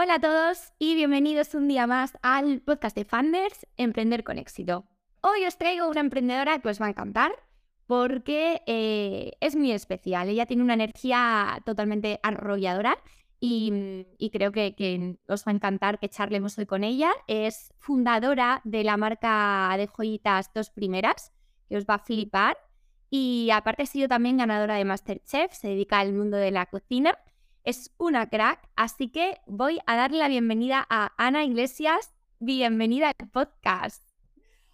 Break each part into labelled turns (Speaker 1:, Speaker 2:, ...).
Speaker 1: Hola a todos y bienvenidos un día más al podcast de Funders Emprender con éxito. Hoy os traigo una emprendedora que os va a encantar porque eh, es muy especial. Ella tiene una energía totalmente arrolladora y, creo que, os va a encantar que charlemos hoy con ella. Es fundadora de la marca de joyitas Dos Primeras, que os va a flipar. Y aparte ha sido también ganadora de Masterchef, se dedica al mundo de la cocina es una crack, así que voy a darle la bienvenida a Ana Iglesias. Bienvenida al podcast.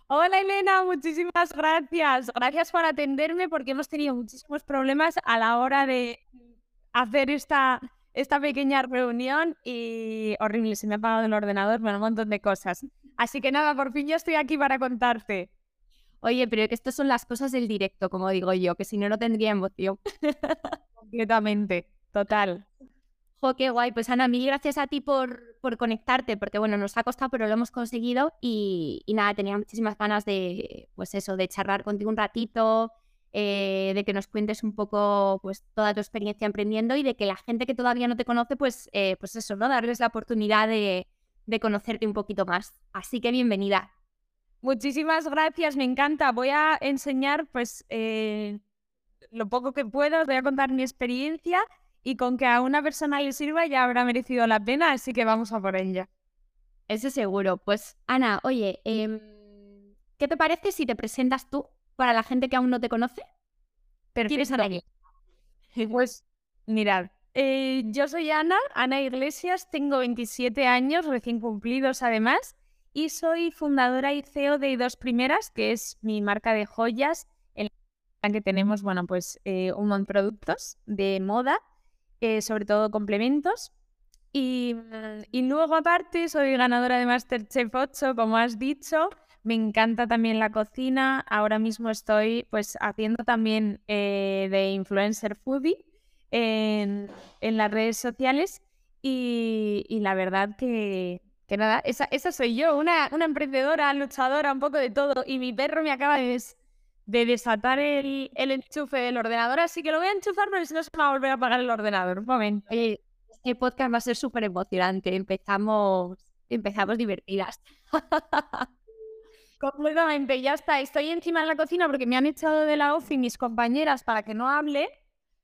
Speaker 2: Hola Elena, muchísimas gracias. Gracias por atenderme porque hemos tenido muchísimos problemas a la hora de hacer esta, esta pequeña reunión y horrible, se me ha apagado el ordenador, bueno, un montón de cosas. Así que nada, por fin yo estoy aquí para contarte.
Speaker 1: Oye, pero que estas son las cosas del directo, como digo yo, que si no, no tendría emoción.
Speaker 2: Completamente, total.
Speaker 1: Jo, qué guay. Pues Ana, mil gracias a ti por, por conectarte, porque bueno, nos ha costado, pero lo hemos conseguido. Y, nada, tenía muchísimas ganas de, pues eso, de charlar contigo un ratito, eh, de que nos cuentes un poco pues toda tu experiencia emprendiendo y de que la gente que todavía no te conoce, pues, eh, pues eso, ¿no? Darles la oportunidad de, de conocerte un poquito más. Así que bienvenida.
Speaker 2: Muchísimas gracias, me encanta. Voy a enseñar pues eh, lo poco que puedo, os voy a contar mi experiencia y con que a una persona le sirva ya habrá merecido la pena, así que vamos a por ella.
Speaker 1: Ese seguro. Pues Ana, oye, em, ¿qué te parece si te presentas tú para la gente que aún no te conoce?
Speaker 2: Pero ¿Quién es Ana Pues mirad, eh, yo soy Ana, Ana Iglesias, tengo 27 años, recién cumplidos además, y soy fundadora y CEO de Dos Primeras, que es mi marca de joyas en la que tenemos, bueno, pues eh, un montón de productos de moda eh, sobre todo complementos. Y, luego aparte soy ganadora de Masterchef 8, como has dicho. Me encanta también la cocina. Ahora mismo estoy pues haciendo también eh, de influencer foodie en, las redes sociales. Y, la verdad que, que nada, esa, esa, soy yo, una, una emprendedora, luchadora, un poco de todo. Y mi perro me acaba de, de desatar el, el, enchufe del ordenador, así que lo voy a enchufar, pero si no se me va a volver a apagar el ordenador. Un momento.
Speaker 1: Oye, este podcast va a ser súper emocionante. Empezamos, empezamos divertidas.
Speaker 2: Completamente, ya está. Estoy encima de la cocina porque me han echado de la OFI mis compañeras para que no hable,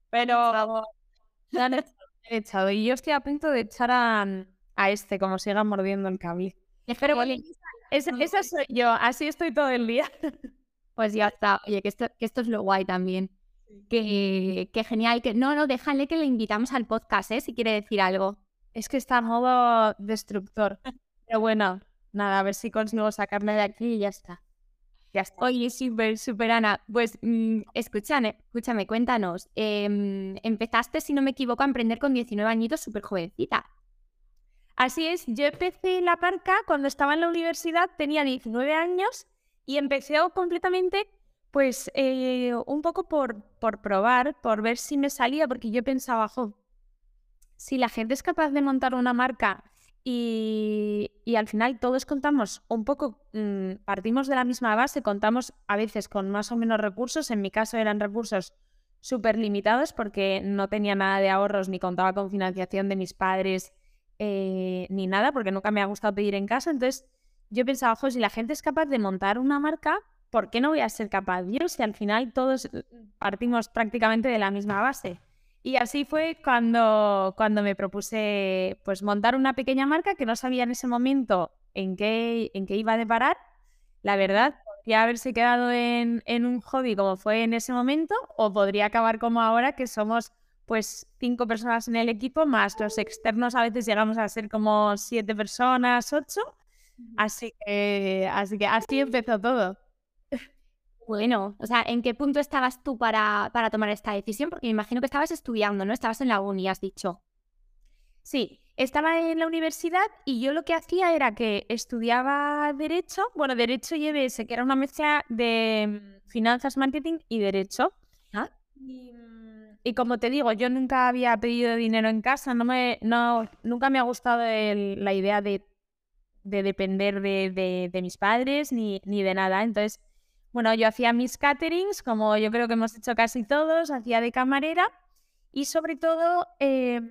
Speaker 2: pero me han echado. Y yo estoy a punto de echar a, a este, como siga mordiendo el cable.
Speaker 1: Espero
Speaker 2: esa soy yo, así estoy todo el día.
Speaker 1: Pues ya está. Oye, que esto, que esto es lo guay también. Que, que, genial. Que, no, no, déjale que le invitamos al podcast, ¿eh? Si quiere decir algo.
Speaker 2: Es que está a modo destructor. Pero bueno, nada, a ver si consigo sacarme de aquí y ya está.
Speaker 1: Ya está. Oye, súper, súper Ana. Pues mm, escúchame, escúchame, cuéntanos. Em, empezaste, si no me equivoco, a emprender con 19 añitos, súper jovencita.
Speaker 2: Así es, yo empecé la marca cuando estaba en la universidad, tenía 19 años y empecé completamente, pues, eh, un poco por, por probar, por ver si me salía, porque yo pensaba, jo, si la gente es capaz de montar una marca y, y al final todos contamos un poco, mm, partimos de la misma base, contamos a veces con más o menos recursos, en mi caso eran recursos súper limitados porque no tenía nada de ahorros ni contaba con financiación de mis padres eh, ni nada, porque nunca me ha gustado pedir en casa, entonces yo pensaba, ojo, si la gente es capaz de montar una marca, ¿por qué no voy a ser capaz yo si al final todos eh, partimos prácticamente de la misma base? Y así fue cuando, cuando me propuse pues montar una pequeña marca que no sabía en ese momento en qué, en qué iba a deparar. La verdad, podría haberse quedado en, en un hobby como fue en ese momento o podría acabar como ahora que somos pues cinco personas en el equipo, más los externos a veces llegamos a ser como siete personas, ocho. Así que, así que así empezó todo.
Speaker 1: Bueno, o sea, ¿en qué punto estabas tú para, para tomar esta decisión? Porque me imagino que estabas estudiando, ¿no? Estabas en la uni, has dicho.
Speaker 2: Sí, estaba en la universidad y yo lo que hacía era que estudiaba Derecho, bueno, Derecho y EBS, que era una mezcla de mm, finanzas, marketing y Derecho.
Speaker 1: ¿Ah?
Speaker 2: Mm, y, como te digo, yo nunca había pedido dinero en casa, no me, no, nunca me ha gustado la idea de de depender de, mis padres ni, ni, de nada. Entonces, bueno, yo hacía mis caterings, como yo creo que hemos hecho casi todos, hacía de camarera y sobre todo em,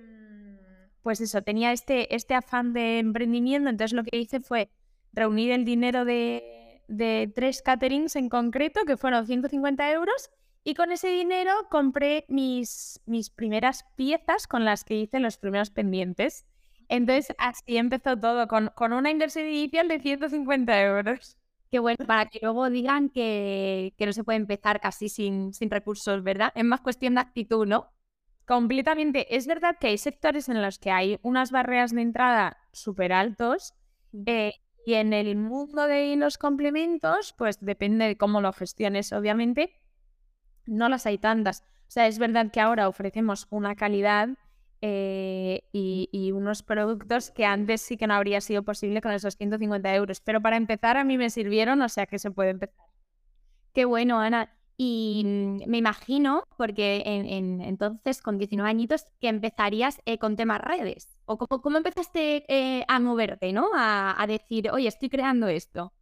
Speaker 2: pues eso, tenía este, este afán de emprendimiento, entonces lo que hice fue reunir el dinero de, de tres caterings en concreto, que fueron 150 euros, y con ese dinero compré mis, mis primeras piezas con las que hice los primeros pendientes. Entonces así empezó todo, con, con una inversión inicial de 150 euros.
Speaker 1: Qué bueno, para que luego digan que, que no se puede empezar casi sin, sin recursos, ¿verdad? Es más cuestión de actitud, ¿no?
Speaker 2: Completamente. Es verdad que hay sectores en los que hay unas barreras de entrada súper altos eh, y en el mundo de los complementos, pues depende de cómo lo gestiones, obviamente, no las hay tantas. O sea, es verdad que ahora ofrecemos una calidad eh, y, unos productos que antes sí que no habría sido posible con esos 150 euros. Pero para empezar a mí me sirvieron, o sea que se puede empezar.
Speaker 1: Qué bueno, Ana. Y me imagino, porque en, entonces con 19 añitos, que empezarías eh, con temas redes. ¿O cómo, cómo empezaste eh, a moverte, ¿no? A, a decir, oye, estoy creando esto.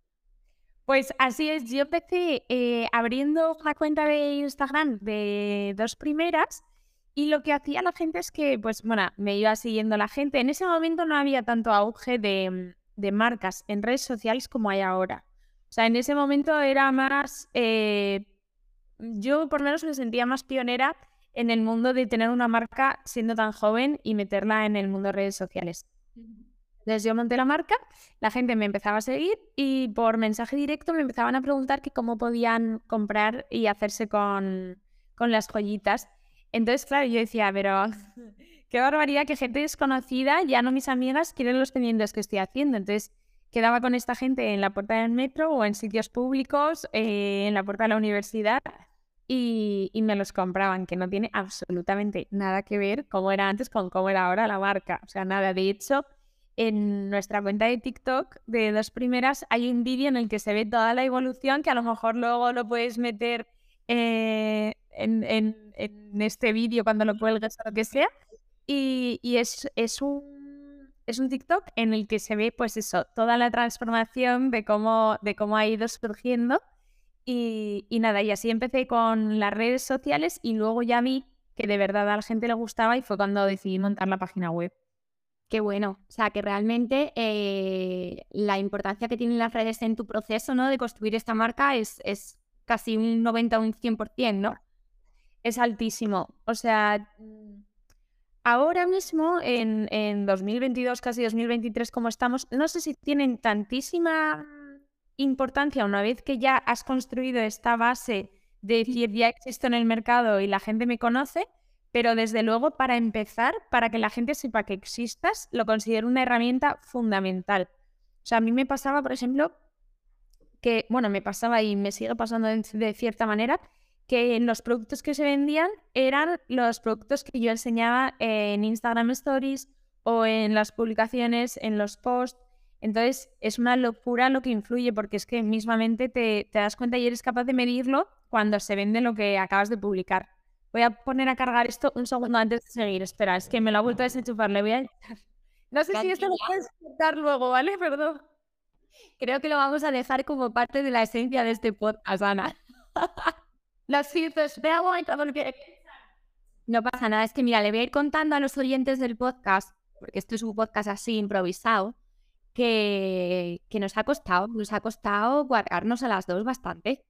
Speaker 2: Pues así es, yo empecé abriendo una cuenta de Instagram de dos primeras y lo que hacía la gente es que, pues bueno, me iba siguiendo la gente. En ese momento no había tanto auge de, marcas en redes sociales como hay ahora. O sea, en ese momento era más, eh, yo por lo menos me sentía más pionera en el mundo de tener una marca siendo tan joven y meterla en el mundo de redes sociales. Entonces yo monté la marca, la gente me empezaba a seguir y por mensaje directo me empezaban a preguntar que cómo podían comprar y hacerse con, con las joyitas. Entonces, claro, yo decía, pero qué barbaridad que gente desconocida, ya no mis amigas, quieren los pendientes que estoy haciendo. Entonces, quedaba con esta gente en la puerta del metro o en sitios públicos, eh, en la puerta de la universidad, y, y, me los compraban, que no tiene absolutamente nada que ver cómo era antes con cómo era ahora la marca. O sea, nada. De hecho, en nuestra cuenta de TikTok de dos primeras hay un vídeo en el que se ve toda la evolución que a lo mejor luego lo puedes meter eh, en, este vídeo cuando lo cuelgues o lo que sea. Y, es, es, un, es un TikTok en el que se ve pues eso, toda la transformación de cómo, de cómo ha ido surgiendo. Y, y nada, y así empecé con las redes sociales y luego ya vi que de verdad a la gente le gustaba y fue cuando decidí montar la página web.
Speaker 1: Qué bueno. O sea, que realmente eh, la importancia que tienen las redes en tu proceso, ¿no? De construir esta marca es, es casi un 90 o un 100%, ¿no?
Speaker 2: Es altísimo. O sea, ahora mismo, en, en 2022, casi 2023, como estamos, no sé si tienen tantísima importancia una vez que ya has construido esta base de decir, ya existo en el mercado y la gente me conoce, pero desde luego para empezar, para que la gente sepa que existas, lo considero una herramienta fundamental. O sea, a mí me pasaba, por ejemplo, que, bueno, me pasaba y me sigue pasando de, cierta manera, que los productos que se vendían eran los productos que yo enseñaba en Instagram Stories o en las publicaciones, en los posts. Entonces es una locura lo que influye porque es que mismamente te, te das cuenta y eres capaz de medirlo cuando se vende lo que acabas de publicar. Voy a poner a cargar esto un segundo antes de seguir. Espera, es que me lo ha vuelto a desenchufar. Le voy a No sé si esto lo puedes cortar luego, ¿vale? Perdón.
Speaker 1: Creo que lo vamos a dejar como parte de la esencia de este podcast, Ana.
Speaker 2: Las citas, ve
Speaker 1: No pasa nada, es que mira, le voy a ir contando a los oyentes del podcast, porque esto es un podcast así improvisado, que, que nos ha costado, nos ha costado guardarnos a las dos bastante.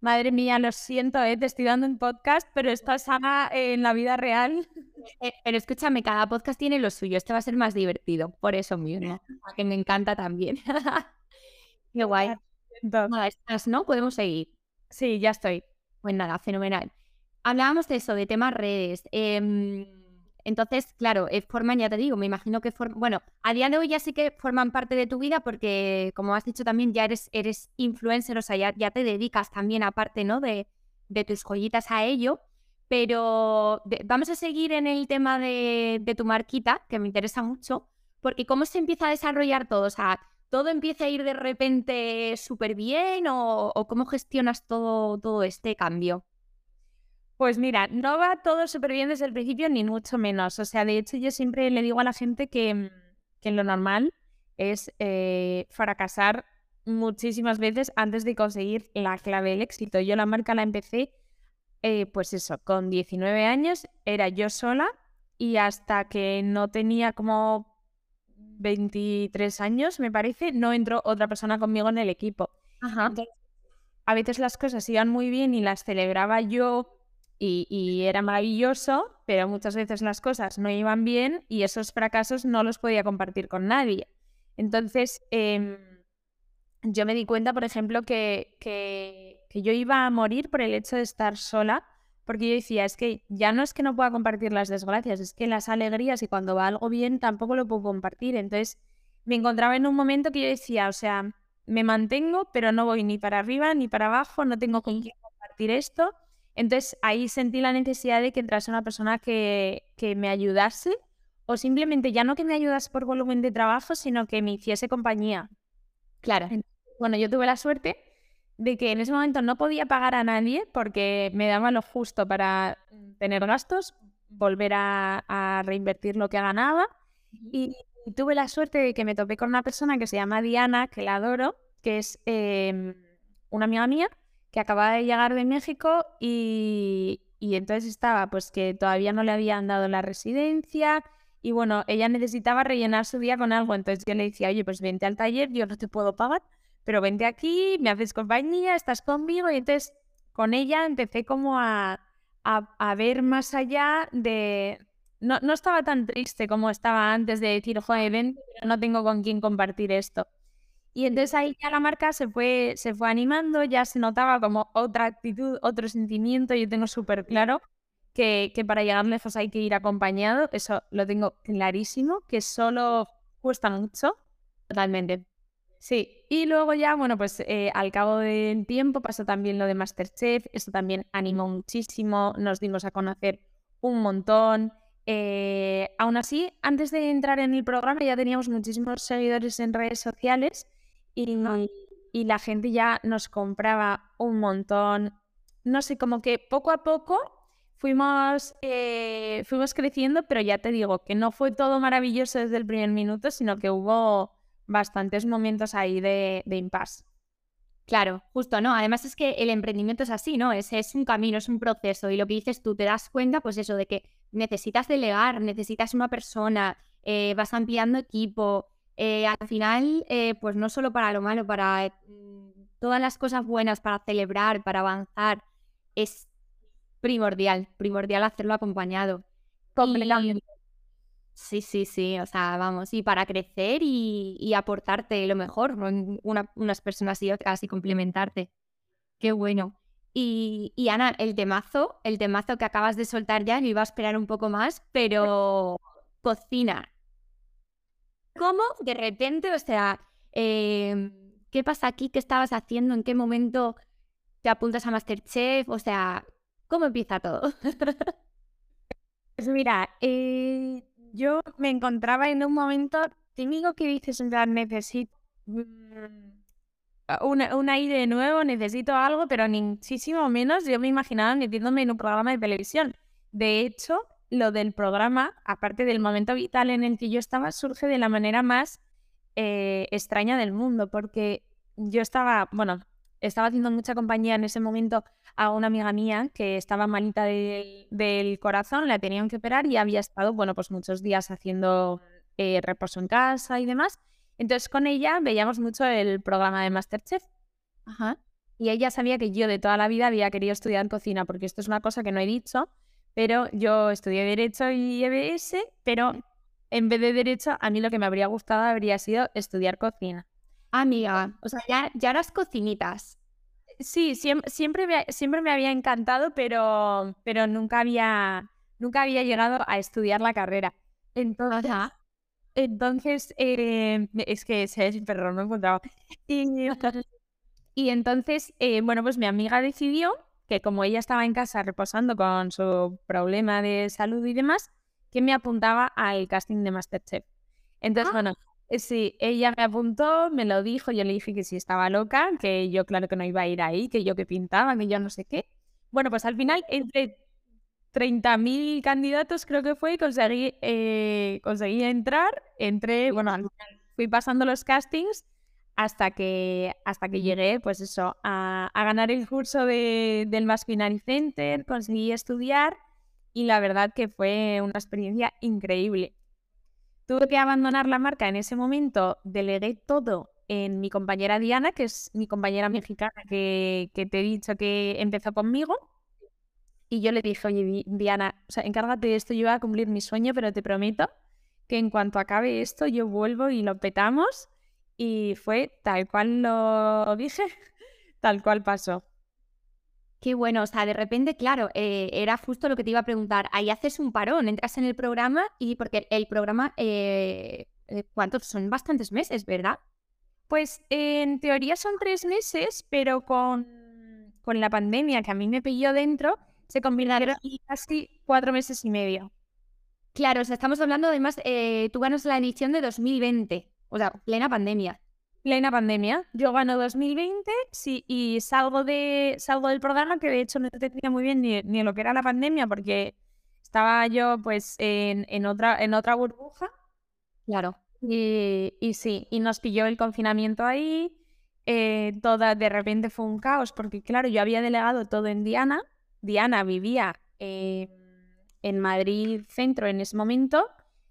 Speaker 2: Madre mía, lo siento, ¿eh? te estoy dando un podcast, pero esto es Ana en la vida real.
Speaker 1: Eh, pero escúchame, cada podcast tiene lo suyo. Este va a ser más divertido, por eso mismo. Que me encanta también. Qué guay. Nada, estás, ¿no? Podemos seguir.
Speaker 2: Sí, ya estoy.
Speaker 1: Pues nada, fenomenal. Hablábamos de eso, de temas redes. Eh, entonces, claro, forman, ya te digo, me imagino que forman, bueno, a día de hoy ya sí que forman parte de tu vida porque, como has dicho también, ya eres, eres influencer, o sea, ya, te dedicas también aparte, ¿no? De, de tus joyitas a ello. Pero vamos a seguir en el tema de, tu marquita, que me interesa mucho, porque ¿cómo se empieza a desarrollar todo? O sea, ¿todo empieza a ir de repente súper bien o, cómo gestionas todo, todo este cambio?
Speaker 2: Pues mira, no va todo súper bien desde el principio, ni mucho menos. O sea, de hecho, yo siempre le digo a la gente que, mm, que lo normal es eh, fracasar muchísimas veces antes de conseguir la clave del éxito. Yo la marca la empecé, eh, pues eso, con 19 años, era yo sola y hasta que no tenía como 23 años, me parece, no entró otra persona conmigo en el equipo.
Speaker 1: Ajá.
Speaker 2: a veces las cosas iban muy bien y las celebraba yo y, y, era maravilloso, pero muchas veces las cosas no iban bien y esos fracasos no los podía compartir con nadie. Entonces, eh, yo me di cuenta, por ejemplo, que, que, que, yo iba a morir por el hecho de estar sola, porque yo decía, es que ya no es que no pueda compartir las desgracias, es que las alegrías y cuando va algo bien tampoco lo puedo compartir. Entonces, me encontraba en un momento que yo decía, o sea, me mantengo, pero no voy ni para arriba ni para abajo, no tengo con quién compartir esto. Entonces ahí sentí la necesidad de que entrase una persona que, que me ayudase o simplemente ya no que me ayudase por volumen de trabajo, sino que me hiciese compañía.
Speaker 1: Claro.
Speaker 2: Bueno, yo tuve la suerte de que en ese momento no podía pagar a nadie porque me daba lo justo para tener gastos, volver a, a reinvertir lo que ganaba. Y tuve la suerte de que me topé con una persona que se llama Diana, que la adoro, que es eh, una amiga mía que acababa de llegar de México y, y, entonces estaba pues que todavía no le habían dado la residencia y bueno, ella necesitaba rellenar su día con algo, entonces yo le decía, oye, pues vente al taller, yo no te puedo pagar, pero vente aquí, me haces compañía, estás conmigo y entonces con ella empecé como a, a, a ver más allá de, no, no, estaba tan triste como estaba antes de decir, joder, ven, pero no tengo con quién compartir esto. Y entonces ahí ya la marca se fue, se fue animando, ya se notaba como otra actitud, otro sentimiento. Yo tengo súper claro que, que, para llegar lejos hay que ir acompañado, eso lo tengo clarísimo, que solo cuesta mucho.
Speaker 1: Totalmente.
Speaker 2: Sí, y luego ya, bueno, pues eh, al cabo del tiempo pasó también lo de Masterchef, eso también animó muchísimo, nos dimos a conocer un montón. Eh, aún así, antes de entrar en el programa ya teníamos muchísimos seguidores en redes sociales y, y, la gente ya nos compraba un montón. No sé, como que poco a poco fuimos, eh, fuimos creciendo, pero ya te digo que no fue todo maravilloso desde el primer minuto, sino que hubo bastantes momentos ahí de, de impasse.
Speaker 1: Claro, justo, ¿no? Además es que el emprendimiento es así, ¿no? Es, es un camino, es un proceso y lo que dices tú, te das cuenta, pues eso, de que necesitas delegar, necesitas una persona, eh, vas ampliando equipo. Eh, al final, eh, pues no solo para lo malo, para mm, todas las cosas buenas, para celebrar, para avanzar, es primordial, primordial hacerlo acompañado.
Speaker 2: Completamente.
Speaker 1: Sí, sí, sí, o sea, vamos, y para crecer y, aportarte lo mejor, una, unas personas y otras y complementarte. Qué bueno. Y, Ana, el temazo, el temazo que acabas de soltar ya, me iba a esperar un poco más, pero cocina. ¿Cómo de repente, o sea, eh, qué pasa aquí? ¿Qué estabas haciendo? ¿En qué momento te apuntas a Masterchef? O sea, ¿cómo empieza todo?
Speaker 2: pues mira, eh, yo me encontraba en un momento tímido que dices, necesito mm, un aire nuevo, necesito algo, pero ni muchísimo menos yo me imaginaba metiéndome en un programa de televisión. De hecho, lo del programa, aparte del momento vital en el que yo estaba, surge de la manera más eh, extraña del mundo, porque yo estaba, bueno, estaba haciendo mucha compañía en ese momento a una amiga mía que estaba malita del, del corazón, la tenían que operar y había estado, bueno, pues muchos días haciendo eh, reposo en casa y demás. Entonces con ella veíamos mucho el programa de Masterchef.
Speaker 1: Ajá.
Speaker 2: Y ella sabía que yo de toda la vida había querido estudiar cocina, porque esto es una cosa que no he dicho, pero yo estudié Derecho y EBS, pero en vez de Derecho, a mí lo que me habría gustado habría sido estudiar cocina.
Speaker 1: Amiga, o sea, ya, ya eras cocinitas.
Speaker 2: Sí, siempre, siempre, me, siempre me había encantado, pero, pero nunca, había, nunca había llegado a estudiar la carrera. Entonces,
Speaker 1: Ajá.
Speaker 2: Entonces, eh, es que ese es perro, no encontraba. Y, y entonces, eh, bueno, pues mi amiga decidió que como ella estaba en casa reposando con su problema de salud y demás, que me apuntaba al casting de Masterchef. Entonces,
Speaker 1: Ah.
Speaker 2: bueno, sí, ella me apuntó, me lo dijo, yo le dije que sí estaba loca, que yo claro que no iba a ir ahí, que yo que pintaba, que yo no sé qué. Bueno, pues al final, entre 30.000 candidatos creo que fue conseguí, eh, conseguí entrar, entré, bueno, al final fui pasando los castings hasta que, hasta que llegué, pues eso, a, a ganar el curso de, del Masculinary Center, conseguí estudiar y la verdad que fue una experiencia increíble. Tuve que abandonar la marca en ese momento, delegué todo en mi compañera Diana, que es mi compañera mexicana que, que te he dicho que empezó conmigo. Y yo le dije, oye, Diana, o sea, encárgate de esto, yo voy a cumplir mi sueño, pero te prometo que en cuanto acabe esto, yo vuelvo y lo petamos. Y fue tal cual lo dije, tal cual pasó.
Speaker 1: Qué bueno, o sea, de repente, claro, eh, era justo lo que te iba a preguntar. Ahí haces un parón, entras en el programa y porque el programa, eh, eh, ¿cuántos? Son bastantes meses, ¿verdad?
Speaker 2: Pues en teoría son tres meses, pero con, con la pandemia que a mí me pilló dentro, se en casi cuatro meses y medio.
Speaker 1: Claro, o sea, estamos hablando además, tú ganas la edición de 2020, o sea, plena pandemia
Speaker 2: plena pandemia. Yo gano 2020 sí, y salgo, de, salgo del programa, que de hecho no entendía muy bien ni, ni lo que era la pandemia, porque estaba yo pues en, en, otra, en otra burbuja.
Speaker 1: Claro.
Speaker 2: Y, y sí, y nos pilló el confinamiento ahí. Eh, toda, de repente fue un caos, porque claro, yo había delegado todo en Diana. Diana vivía eh, en Madrid Centro en ese momento.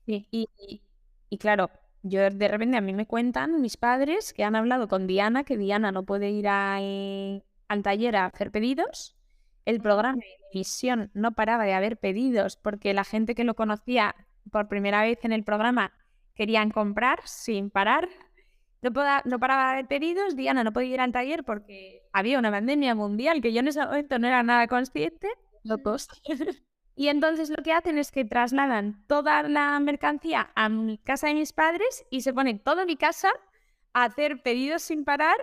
Speaker 2: y, y claro, yo de repente a mí me cuentan mis padres que han hablado con Diana, que Diana no puede ir eh, al taller a hacer pedidos. El programa de televisión no paraba de haber pedidos porque la gente que lo conocía por primera vez en el programa querían comprar sin parar. No, no paraba de haber pedidos, Diana no podía ir al taller porque había una pandemia mundial que yo en ese momento no era nada consciente.
Speaker 1: Locos.
Speaker 2: Y entonces lo que hacen es que trasladan toda la mercancía a mi casa de mis padres y se pone toda mi casa a hacer pedidos sin parar.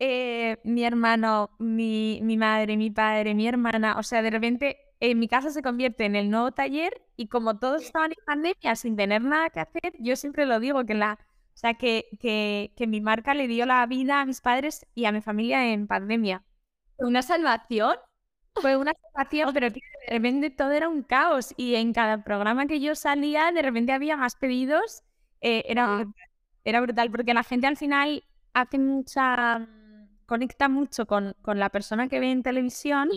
Speaker 2: Eh, mi hermano, mi, mi, madre, mi padre, mi hermana, o sea, de repente en mi casa se convierte en el nuevo taller y como todos estaban en pandemia sin tener nada que hacer, yo siempre lo digo que la, o sea, que, que, que mi marca le dio la vida a mis padres y a mi familia en pandemia.
Speaker 1: Una salvación
Speaker 2: fue una situación, pero de repente todo era un caos y en cada programa que yo salía, de repente había más pedidos. Eh, era, era brutal porque la gente al final hace mucha, conecta mucho con, con la persona que ve en televisión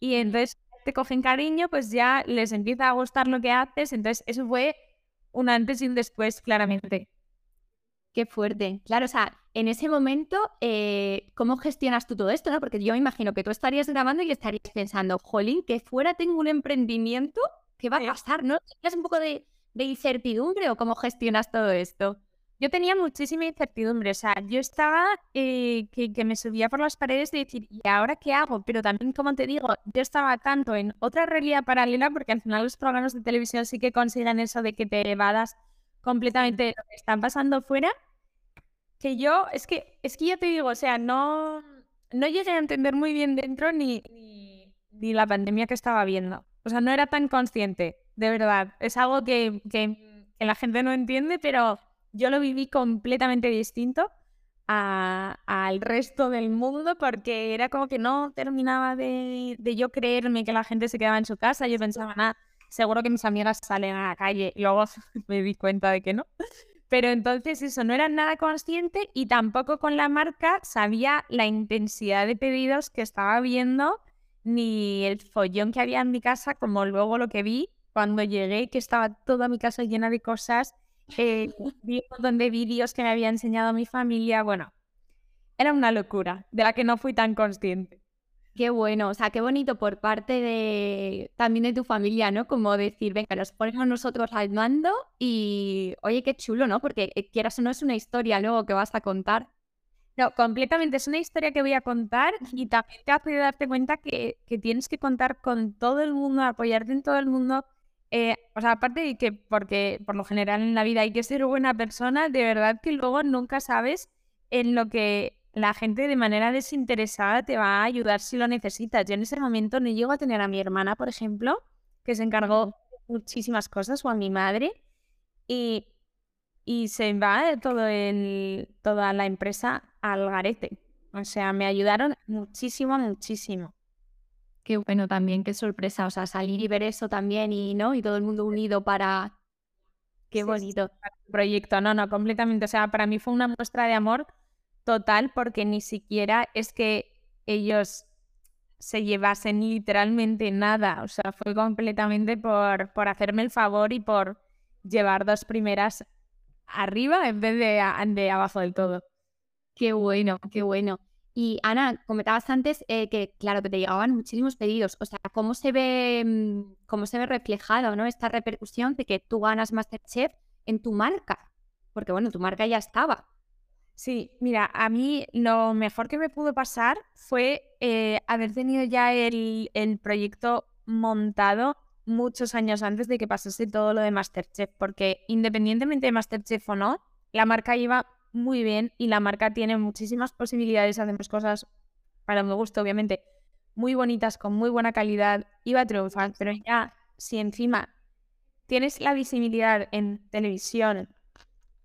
Speaker 2: y entonces te cogen cariño, pues ya les empieza a gustar lo que haces. Entonces eso fue un antes y un después, claramente.
Speaker 1: Qué fuerte. Claro, o sea, en ese momento, eh, ¿cómo gestionas tú todo esto? ¿no? Porque yo me imagino que tú estarías grabando y estarías pensando, jolín, que fuera tengo un emprendimiento, ¿qué va a pasar? ¿No? ¿Tienes un poco de, incertidumbre o cómo gestionas todo esto?
Speaker 2: Yo tenía muchísima incertidumbre, o sea, yo estaba eh, que, que, me subía por las paredes de decir, ¿y ahora qué hago? Pero también, como te digo, yo estaba tanto en otra realidad paralela, porque al final los programas de televisión sí que consiguen eso de que te evadas completamente lo que están pasando fuera, que yo, es que, es que ya te digo, o sea, no, no llegué a entender muy bien dentro ni, ni, la pandemia que estaba viendo. O sea, no era tan consciente, de verdad. Es algo que, que, la gente no entiende, pero yo lo viví completamente distinto al resto del mundo porque era como que no terminaba de, de, yo creerme que la gente se quedaba en su casa. Yo pensaba, nada, seguro que mis amigas salen a la calle y luego me di cuenta de que no. Pero entonces eso, no era nada consciente y tampoco con la marca sabía la intensidad de pedidos que estaba viendo ni el follón que había en mi casa, como luego lo que vi cuando llegué, que estaba toda mi casa llena de cosas. Eh, vi un montón de vídeos que me había enseñado mi familia. Bueno, era una locura de la que no fui tan consciente.
Speaker 1: Qué bueno, o sea, qué bonito por parte de también de tu familia, ¿no? Como decir, venga, nos ponemos nosotros al mando y, oye, qué chulo, ¿no? Porque eh, quieras o no es una historia luego que vas a contar.
Speaker 2: No, completamente, es una historia que voy a contar y también te hace darte cuenta que, que tienes que contar con todo el mundo, apoyarte en todo el mundo. Eh, o sea, aparte de que, porque por lo general en la vida hay que ser buena persona, de verdad que luego nunca sabes en lo que la gente de manera desinteresada te va a ayudar si lo necesitas. Yo en ese momento no llego a tener a mi hermana, por ejemplo, que se encargó muchísimas cosas, o a mi madre, y, y se va todo el, toda la empresa al garete. O sea, me ayudaron muchísimo, muchísimo.
Speaker 1: Qué bueno también, qué sorpresa. O sea, salir y ver eso también y no, y todo el mundo unido para. Qué bonito.
Speaker 2: proyecto, no, no, completamente. O sea, para mí fue una muestra de amor total porque ni siquiera es que ellos se llevasen literalmente nada. O sea, fue completamente por, por hacerme el favor y por llevar dos primeras arriba en vez de, de abajo del todo.
Speaker 1: Qué bueno, qué bueno. Y Ana, comentabas antes eh, que, claro, que te llegaban muchísimos pedidos. O sea, ¿cómo se ve, mm, cómo se ve reflejado ¿no? esta repercusión de que tú ganas Masterchef en tu marca? Porque, bueno, tu marca ya estaba.
Speaker 2: Sí, mira, a mí lo mejor que me pudo pasar fue eh, haber tenido ya el, el proyecto montado muchos años antes de que pasase todo lo de Masterchef, porque independientemente de Masterchef o no, la marca iba muy bien y la marca tiene muchísimas posibilidades, hacemos cosas, para mi gusto obviamente, muy bonitas, con muy buena calidad, iba a triunfar, pero ya si encima tienes la visibilidad en televisión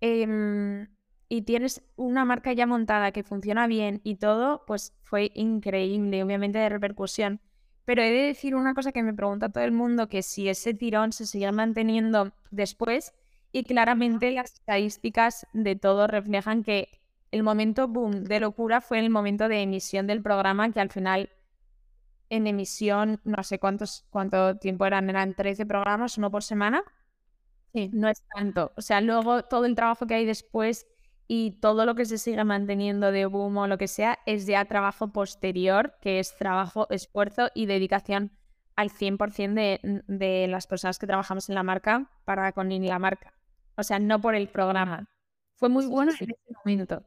Speaker 2: em, y tienes una marca ya montada que funciona bien y todo, pues fue increíble, obviamente de repercusión. Pero he de decir una cosa que me pregunta todo el mundo, que si ese tirón se sigue manteniendo después, y claramente las estadísticas de todo reflejan que el momento boom de locura fue el momento de emisión del programa, que al final en emisión, no sé cuántos, cuánto tiempo eran, eran 13 programas, uno por semana. Sí, no es tanto. O sea, luego todo el trabajo que hay después y todo lo que se sigue manteniendo de boom o lo que sea es ya trabajo posterior, que es trabajo, esfuerzo y dedicación al 100% de, de las personas que trabajamos en la marca para con la marca. O sea, no por el programa. Fue muy bueno en ese momento.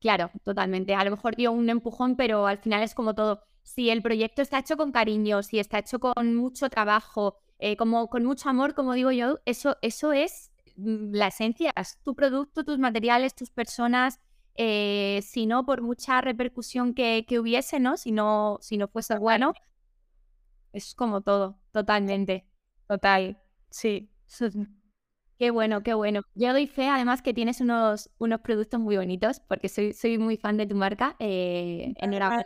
Speaker 1: Claro, totalmente. A lo mejor dio un empujón, pero al final es como todo. Si el proyecto está hecho con cariño, si está hecho con mucho trabajo, eh, como con mucho amor, como digo yo, eso, eso es la esencia, es tu producto, tus materiales, tus personas. Eh, si no, por mucha repercusión que, que, hubiese, ¿no? Si no, si no fuese bueno, es como todo, totalmente.
Speaker 2: Total, sí.
Speaker 1: Qué bueno, qué bueno. Yo doy fe, además, que tienes unos, unos productos muy bonitos, porque soy, soy muy fan de tu marca. Eh, enhorabuena.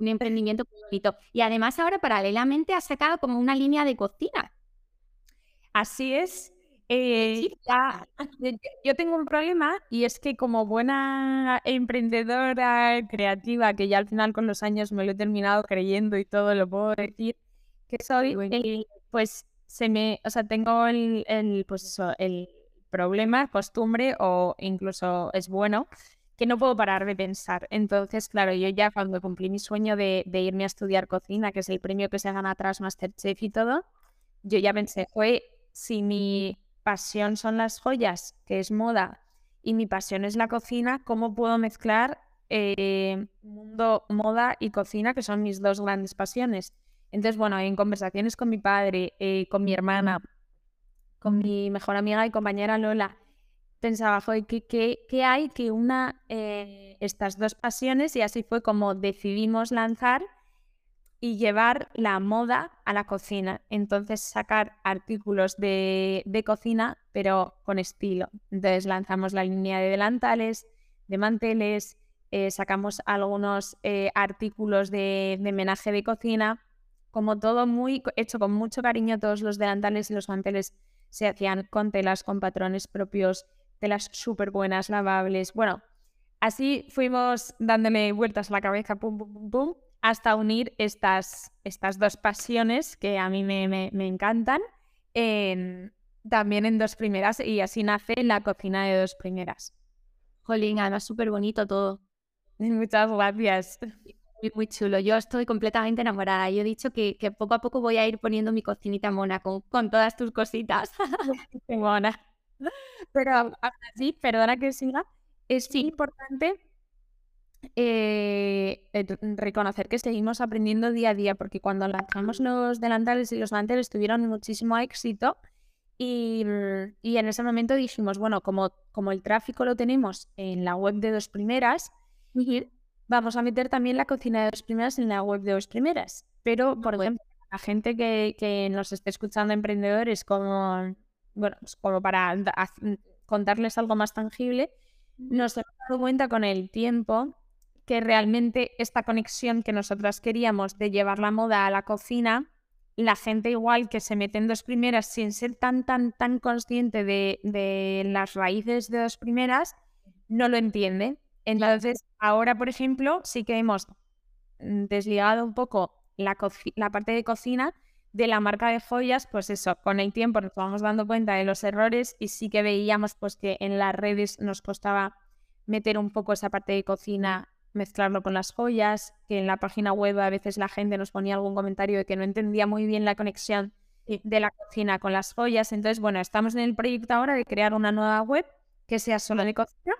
Speaker 1: Un emprendimiento muy bonito. Y además, ahora paralelamente has sacado como una línea de cocina.
Speaker 2: Así es. Eh, yo tengo un problema y es que como buena emprendedora creativa, que ya al final con los años me lo he terminado creyendo y todo lo puedo decir, que soy, eh, pues se me, o sea, tengo el, el, pues eso, el problema, costumbre o incluso es bueno que no puedo parar de pensar. Entonces, claro, yo ya cuando cumplí mi sueño de, de irme a estudiar cocina, que es el premio que se gana tras Masterchef y todo, yo ya pensé, fue si mi pasión son las joyas, que es moda, y mi pasión es la cocina, ¿cómo puedo mezclar eh, mundo moda y cocina, que son mis dos grandes pasiones? Entonces, bueno, en conversaciones con mi padre, eh, con mi hermana, con mi mejor amiga y compañera Lola, pensaba, joder, ¿qué, hay que una eh, estas dos pasiones? Y así fue como decidimos lanzar y llevar la moda a la cocina. Entonces, sacar artículos de, de cocina, pero con estilo. Entonces, lanzamos la línea de delantales, de manteles, eh, sacamos algunos artículos de, de menaje de cocina como todo muy hecho con mucho cariño, todos los delantales y los manteles se hacían con telas, con patrones propios, telas súper buenas, lavables. Bueno, así fuimos dándole vueltas a la cabeza, pum, pum, pum, pum, hasta unir estas, estas dos pasiones que a mí me, me, encantan, también en dos primeras, y así nace la cocina de dos primeras.
Speaker 1: Jolín, además súper bonito todo.
Speaker 2: Muchas gracias.
Speaker 1: Muy, chulo. Yo estoy completamente enamorada. Yo he dicho que, poco a poco voy a ir poniendo mi cocinita mona con, con todas tus cositas.
Speaker 2: Mona. Pero así, perdona que siga, es importante eh, reconocer que seguimos aprendiendo día a día, porque cuando lanzamos los delantales y los manteles tuvieron muchísimo éxito y, y, en ese momento dijimos, bueno, como, como el tráfico lo tenemos en la web de dos primeras, vamos a meter también la cocina de dos primeras en la web de dos primeras. Pero, por ejemplo, la gente que, que nos esté escuchando, emprendedores, como, bueno, pues como para contarles algo más tangible, nos hemos dado cuenta con el tiempo que realmente esta conexión que nosotras queríamos de llevar la moda a la cocina, la gente igual que se mete en dos primeras sin ser tan, tan, tan consciente de, de las raíces de dos primeras, no lo entiende. Entonces, ahora, por ejemplo, sí que hemos desligado un poco la, la parte de cocina de la marca de joyas, pues eso, con el tiempo nos vamos dando cuenta de los errores y sí que veíamos pues que en las redes nos costaba meter un poco esa parte de cocina, mezclarlo con las joyas, que en la página web a veces la gente nos ponía algún comentario de que no entendía muy bien la conexión de la cocina con las joyas. Entonces, bueno, estamos en el proyecto ahora de crear una nueva web que sea solo de cocina.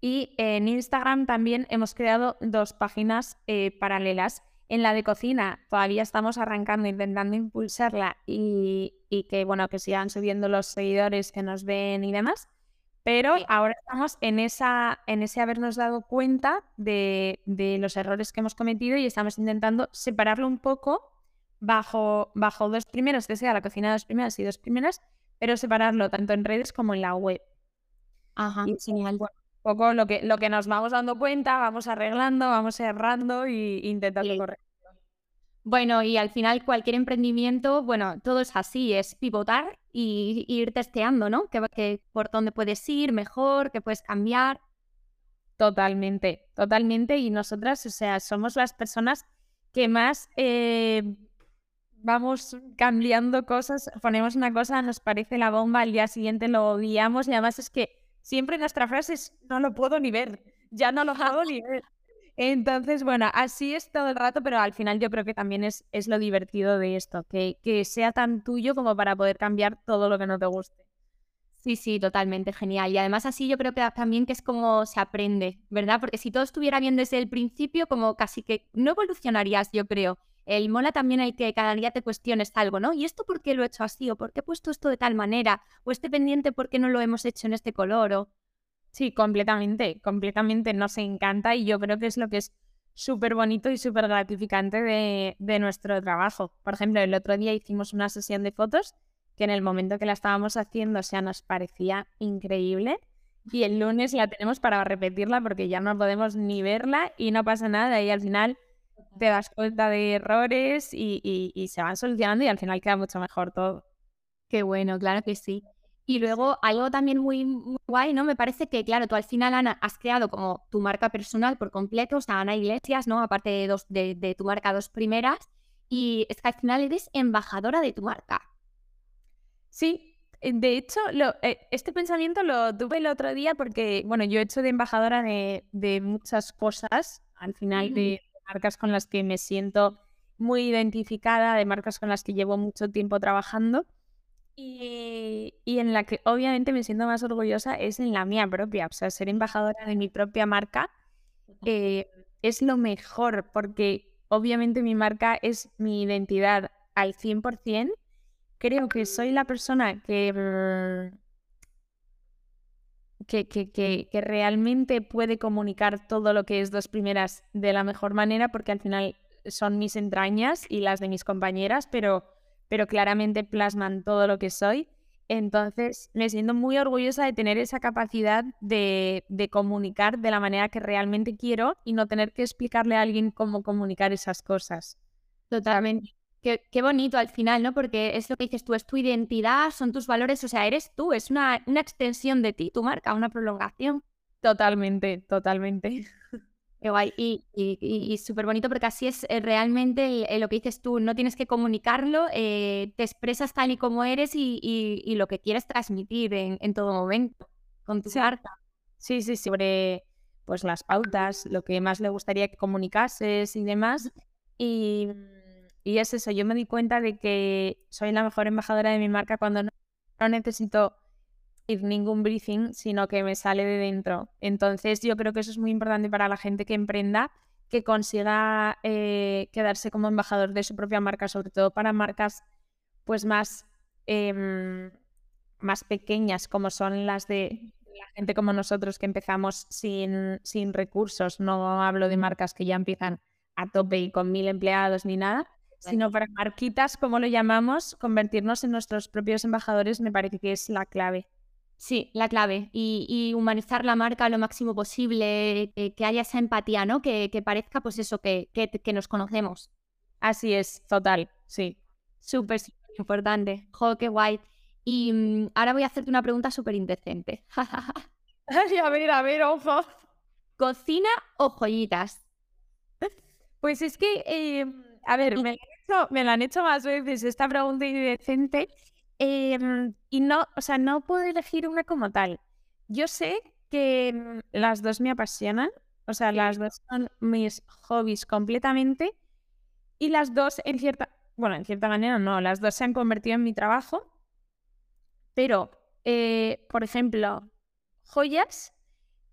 Speaker 2: Y en Instagram también hemos creado dos páginas eh, paralelas en la de cocina todavía estamos arrancando, intentando impulsarla y, que, bueno, que sigan subiendo los seguidores que nos ven y demás. Pero ahora estamos en, esa, en ese habernos dado cuenta de, los errores que hemos cometido y estamos intentando separarlo un poco bajo, bajo dos primeros, que sea la cocina de dos primeras y dos primeras, pero separarlo tanto en redes como en la web.
Speaker 1: Ajá, y, genial.
Speaker 2: Bueno, poco lo que, lo que nos vamos dando cuenta, vamos arreglando, vamos errando y intentando correr.
Speaker 1: Bueno, y al final cualquier emprendimiento, bueno, todo es así, es pivotar y, ir testeando, ¿no? Que, por dónde puedes ir mejor, que puedes cambiar.
Speaker 2: Totalmente, totalmente. Y nosotras, o sea, somos las personas que más eh, vamos cambiando cosas, ponemos una cosa, nos parece la bomba, al día siguiente lo odiamos y además es que siempre nuestra frase es, no lo puedo ni ver, ya no lo hago ni ver. Entonces, bueno, así es todo el rato, pero al final yo creo que también es, es lo divertido de esto, que, que sea tan tuyo como para poder cambiar todo lo que no te guste.
Speaker 1: Sí, sí, totalmente genial. Y además así yo creo que también que es como se aprende, ¿verdad? Porque si todo estuviera bien desde el principio, como casi que no evolucionarías, yo creo. El mola también hay que cada día te cuestiones algo, ¿no? ¿Y esto por qué lo he hecho así? ¿O por qué he puesto esto de tal manera? ¿O este pendiente por qué no lo hemos hecho en este color? O...
Speaker 2: Sí, completamente, completamente nos encanta y yo creo que es lo que es súper bonito y súper gratificante de, de, nuestro trabajo. Por ejemplo, el otro día hicimos una sesión de fotos que en el momento que la estábamos haciendo, o sea, nos parecía increíble. Y el lunes la tenemos para repetirla porque ya no podemos ni verla y no pasa nada. Y al final te das cuenta de errores y, y, y se van solucionando y al final queda mucho mejor todo.
Speaker 1: Qué bueno, claro que sí. Y luego algo también muy, guay, ¿no? Me parece que, claro, tú al final, Ana, has creado como tu marca personal por completo, o sea, Ana Iglesias, ¿no? Aparte de, dos, de, tu marca dos primeras, y es que al final eres embajadora de tu marca.
Speaker 2: Sí, eh, de hecho, lo, eh, este pensamiento lo tuve el otro día porque, bueno, yo he hecho de embajadora de, de muchas cosas, al final de marcas con las que me siento muy identificada, de marcas con las que llevo mucho tiempo trabajando. Y, en la que obviamente me siento más orgullosa es en la mía propia, o sea, ser embajadora de mi propia marca eh, es lo mejor porque obviamente mi marca es mi identidad al 100%. Creo que soy la persona que, mm, que, que, que, realmente puede comunicar todo lo que es dos primeras de la mejor manera porque al final son mis entrañas y las de mis compañeras, pero pero claramente plasman todo lo que soy. Entonces, me siento muy orgullosa de tener esa capacidad de, comunicar de la manera que realmente quiero y no tener que explicarle a alguien cómo comunicar esas cosas.
Speaker 1: Totalmente. Qué, qué, bonito al final, ¿no? Porque es lo que dices tú, es tu identidad, son tus valores, o sea, eres tú, es una, una extensión de ti, tu marca, una prolongación.
Speaker 2: Totalmente, totalmente.
Speaker 1: Qué guay. Y, y, súper bonito porque así es eh, realmente lo que dices tú, no tienes que comunicarlo, eh, te expresas tal y como eres y, lo que quieres transmitir en, todo momento con tu
Speaker 2: sí.
Speaker 1: marca.
Speaker 2: Sí, sí, sobre pues las pautas, lo que más le gustaría que comunicases y demás. Y, y es eso, yo me di cuenta de que soy la mejor embajadora de mi marca cuando no necesito ningún briefing, sino que me sale de dentro. Entonces yo creo que eso es muy importante para la gente que emprenda, que consiga eh, quedarse como embajador de su propia marca, sobre todo para marcas pues más, em, más pequeñas, como son las de la gente como nosotros que empezamos sin, sin recursos. No hablo de marcas que ya empiezan a tope y con mil empleados ni nada, sino para marquitas, como lo llamamos, convertirnos en nuestros propios embajadores me parece que es la clave.
Speaker 1: Sí, la clave. Y, humanizar la marca lo máximo posible, que, haya esa empatía, ¿no? Que, parezca, pues eso, que, que, nos conocemos.
Speaker 2: Así es, total, sí.
Speaker 1: Súper, súper importante. Jo, qué guay. Y mm, ahora voy a hacerte una pregunta súper indecente.
Speaker 2: a ver, a ver, ojo.
Speaker 1: ¿Cocina o joyitas?
Speaker 2: Pues es que, em, a ver, me, me, lo han hecho más veces esta pregunta indecente em, y no, o sea, no puedo elegir una como tal. Yo sé que mm, las dos me apasionan, o sea, las dos son mis hobbies completamente y las dos en cierta, bueno, en cierta manera no, las dos se han convertido en mi trabajo, pero, eh, por ejemplo, joyas,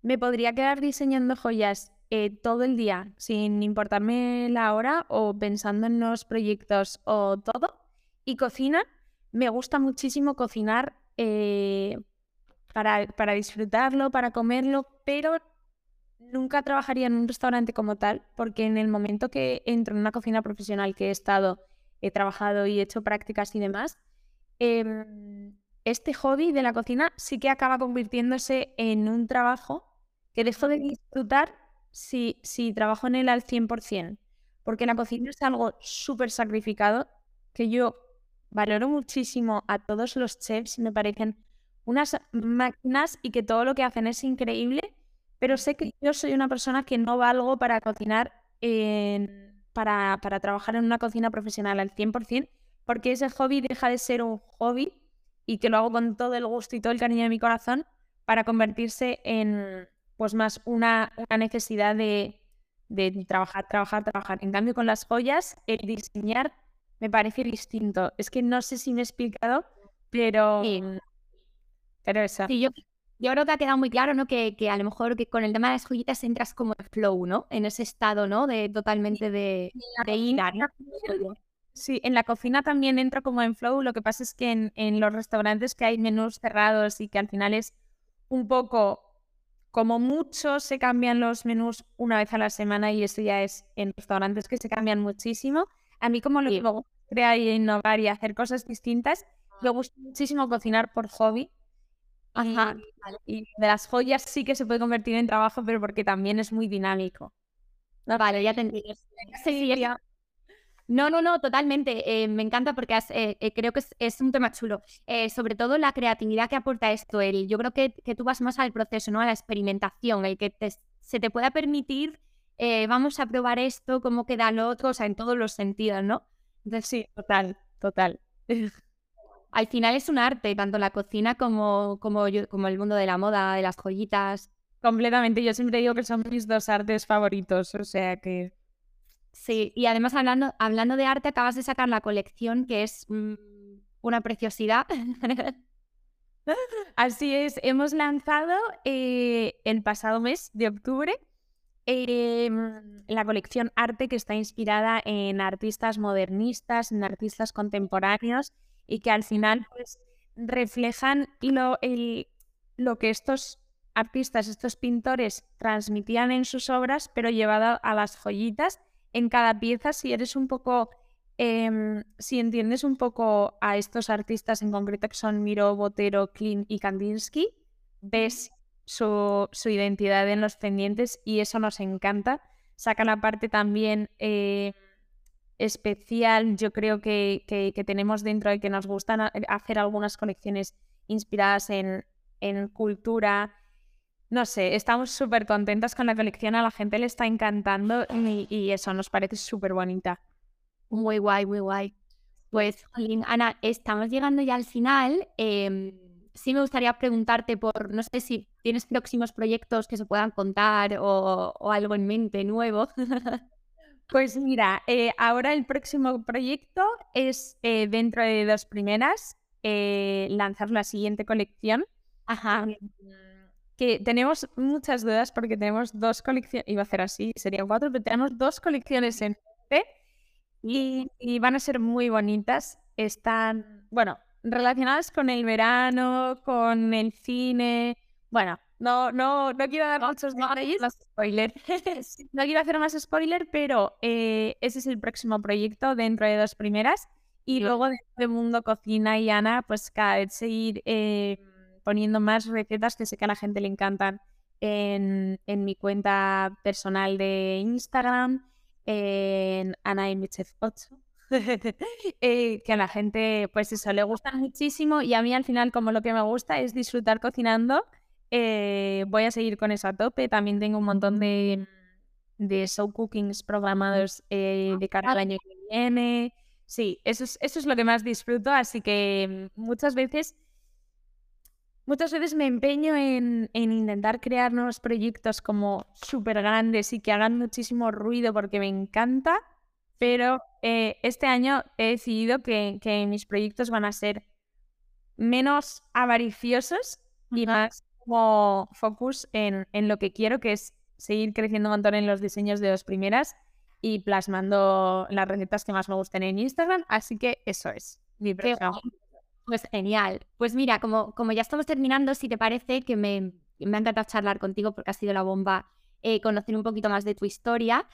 Speaker 2: me podría quedar diseñando joyas eh, todo el día sin importarme la hora o pensando en los proyectos o todo. Y cocina, me gusta muchísimo cocinar eh, para, para disfrutarlo, para comerlo, pero nunca trabajaría en un restaurante como tal, porque en el momento que entro en una cocina profesional que he estado, he trabajado y he hecho prácticas y demás, em, este hobby de la cocina sí que acaba convirtiéndose en un trabajo que dejo de disfrutar si, si trabajo en él al 100%, porque la cocina es algo súper sacrificado que yo valoro muchísimo a todos los chefs, me parecen unas máquinas y que todo lo que hacen es increíble, pero sé que yo soy una persona que no valgo para cocinar, para, para trabajar en una cocina profesional al 100%, porque ese hobby deja de ser un hobby y que lo hago con todo el gusto y todo el cariño de mi corazón para convertirse en, pues más una, necesidad de, trabajar, trabajar, trabajar. En cambio, con las joyas, el diseñar me parece distinto. Es que no sé si me he explicado, pero... Pero eso.
Speaker 1: Sí, yo, yo creo que ha quedado muy claro, ¿no? Que, que, a lo mejor que con el tema de las joyitas entras como en flow, ¿no? En ese estado, ¿no? De totalmente de, de
Speaker 2: Sí, en la cocina también entro como en flow. Lo que pasa es que en, en los restaurantes que hay menús cerrados y que al final es un poco como mucho se cambian los menús una vez a la semana y eso ya es en restaurantes que se cambian muchísimo. A mí como lo que me gusta crear y innovar y hacer cosas distintas, me gusta muchísimo cocinar por hobby. Ajá. Y, de las joyas sí que se puede convertir en trabajo, pero porque también es muy dinámico.
Speaker 1: vale, ya te entiendo. Sí, ya. No, no, no, totalmente. Eh, me encanta porque eh, eh, creo que es, un tema chulo. sobre todo la creatividad que aporta esto, el, yo creo que, tú vas más al proceso, ¿no? A la experimentación, el que se te pueda permitir, vamos a probar esto, cómo queda lo otro, o sea, en todos los sentidos, ¿no?
Speaker 2: Entonces, sí, total, total.
Speaker 1: Al final es un arte, tanto la cocina como, como, como el mundo de la moda, de las joyitas.
Speaker 2: Completamente, yo siempre digo que son mis dos artes favoritos, o sea que
Speaker 1: Sí, y además hablando, hablando de arte, acabas de sacar la colección que es mm, una preciosidad.
Speaker 2: Así es, hemos lanzado eh, el pasado mes de octubre em, la colección Arte que está inspirada en artistas modernistas, en artistas contemporáneos y que al final pues, reflejan lo, lo que estos artistas, estos pintores transmitían en sus obras, pero llevado a las joyitas en cada pieza, si eres un poco, em, si entiendes un poco a estos artistas en concreto que son Miro, Botero, Klein y Kandinsky, ves su, identidad en los pendientes y eso nos encanta. Saca la parte también eh, especial, yo creo que, que, tenemos dentro de que nos gustan hacer algunas colecciones inspiradas en, en cultura, no sé, estamos súper contentas con la colección, a la gente le está encantando y, eso nos parece súper bonita.
Speaker 1: Muy guay, muy guay. Pues, Ana, estamos llegando ya al final. Em, sí me gustaría preguntarte por, no sé si tienes próximos proyectos que se puedan contar o, algo en mente nuevo.
Speaker 2: Pues mira, eh, ahora el próximo proyecto es eh, dentro de dos primeras eh, lanzar la siguiente colección.
Speaker 1: Ajá.
Speaker 2: Que tenemos muchas dudas porque tenemos dos colecciones, iba a hacer así, serían cuatro, pero tenemos dos colecciones en y, y van a ser muy bonitas. Están, bueno, relacionadas con el verano, con el cine. Bueno, no, no, no quiero dar muchos detalles, más spoiler. no quiero hacer más spoiler, pero eh, ese es el próximo proyecto dentro de dos primeras. Y luego de Mundo Cocina y Ana, pues cada vez seguir eh, poniendo más recetas que sé que a la gente le encantan en, mi cuenta personal de Instagram, en anaimichef 8. Eh, que a la gente, pues eso, le gusta muchísimo y a mí al final como lo que me gusta es disfrutar cocinando, eh, voy a seguir con eso a tope. También tengo un montón de, de show cookings programados eh, de cara al año que viene. Sí, eso es, eso es lo que más disfruto, así que muchas veces muchas veces me empeño en, intentar crear nuevos proyectos como súper grandes y que hagan muchísimo ruido porque me encanta, pero eh, este año he decidido que, mis proyectos van a ser menos avariciosos y más como focus en, en, lo que quiero, que es seguir creciendo un montón en los diseños de dos primeras y plasmando las recetas que más me gusten en Instagram. Así que eso es mi próximo.
Speaker 1: Pues genial. Pues mira, como, como ya estamos terminando, si te parece que me, me ha encantado charlar contigo porque ha sido la bomba eh, conocer un poquito más de tu historia.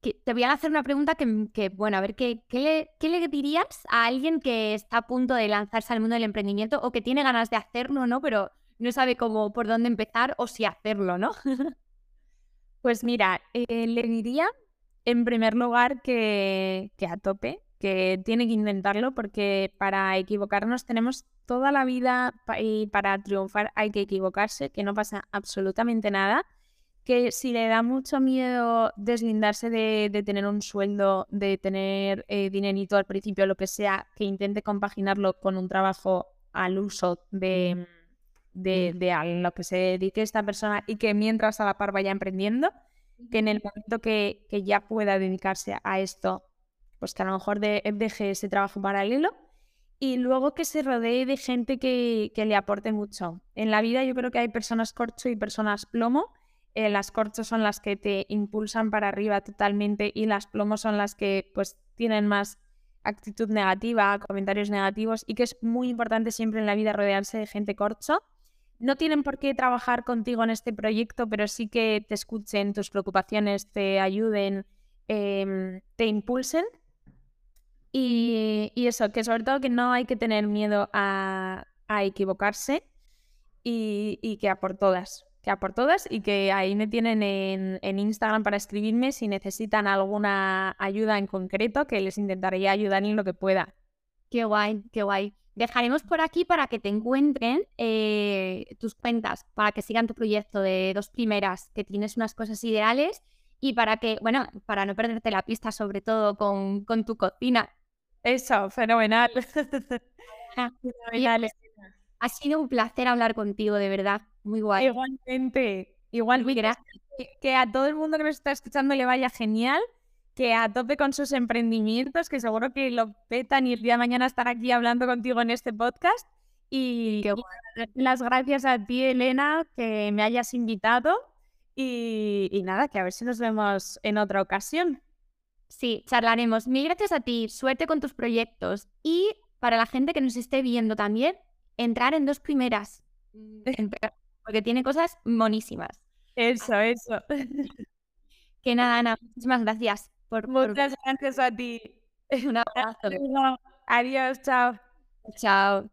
Speaker 1: Te voy a hacer una pregunta que, bueno, a ver, ¿qué, qué, le, dirías a alguien que está a punto de lanzarse al mundo del emprendimiento o que tiene ganas de hacerlo, ¿no? Pero no sabe cómo, por dónde empezar o si hacerlo, ¿no?
Speaker 2: pues mira, eh, le diría en primer lugar que, que a tope, que tiene que intentarlo porque para equivocarnos tenemos toda la vida y para triunfar hay que equivocarse, que no pasa absolutamente nada, que si le da mucho miedo deslindarse de, tener un sueldo, de tener eh, dinerito al principio, lo que sea, que intente compaginarlo con un trabajo al uso de, de, a lo que se dedique esta persona y que mientras a la par vaya emprendiendo, que en el momento que, que ya pueda dedicarse a esto pues que a lo mejor deje ese trabajo paralelo y luego que se rodee de gente que, le aporte mucho. En la vida yo creo que hay personas corcho y personas plomo. Eh, las corchos son las que te impulsan para arriba totalmente y las plomos son las que pues tienen más actitud negativa, comentarios negativos y que es muy importante siempre en la vida rodearse de gente corcho. No tienen por qué trabajar contigo en este proyecto, pero sí que te escuchen tus preocupaciones, te ayuden, em, te impulsen y, eso, que sobre todo que no hay que tener miedo a, equivocarse y, que a por todas, que a por todas y que ahí me tienen en, Instagram para escribirme si necesitan alguna ayuda en concreto, que les intentaré ayudar en lo que pueda.
Speaker 1: Qué guay, qué guay. Dejaremos por aquí para que te encuentren eh, tus cuentas, para que sigan tu proyecto de dos primeras, que tienes unas cosas ideales y para que, bueno, para no perderte la pista sobre todo con, con tu cocina,
Speaker 2: eso, fenomenal.
Speaker 1: Ah, ha sido un placer hablar contigo, de verdad. Muy guay.
Speaker 2: Igualmente, igual, muy gracias. Que, a todo el mundo que nos está escuchando le vaya genial, que a tope con sus emprendimientos, que seguro que lo petan y el día de mañana estar aquí hablando contigo en este podcast. Y, las gracias a ti, Elena, que me hayas invitado. y nada, que a ver si nos vemos en otra ocasión.
Speaker 1: Sí, charlaremos. Mil gracias a ti, suerte con tus proyectos. Y para la gente que nos esté viendo también, entrar en dos primeras. Mm, porque tiene cosas monísimas.
Speaker 2: Eso, eso.
Speaker 1: Que nada, Ana, muchísimas gracias.
Speaker 2: Por, Muchas gracias a ti.
Speaker 1: Un abrazo.
Speaker 2: Adiós, chao.
Speaker 1: Chao.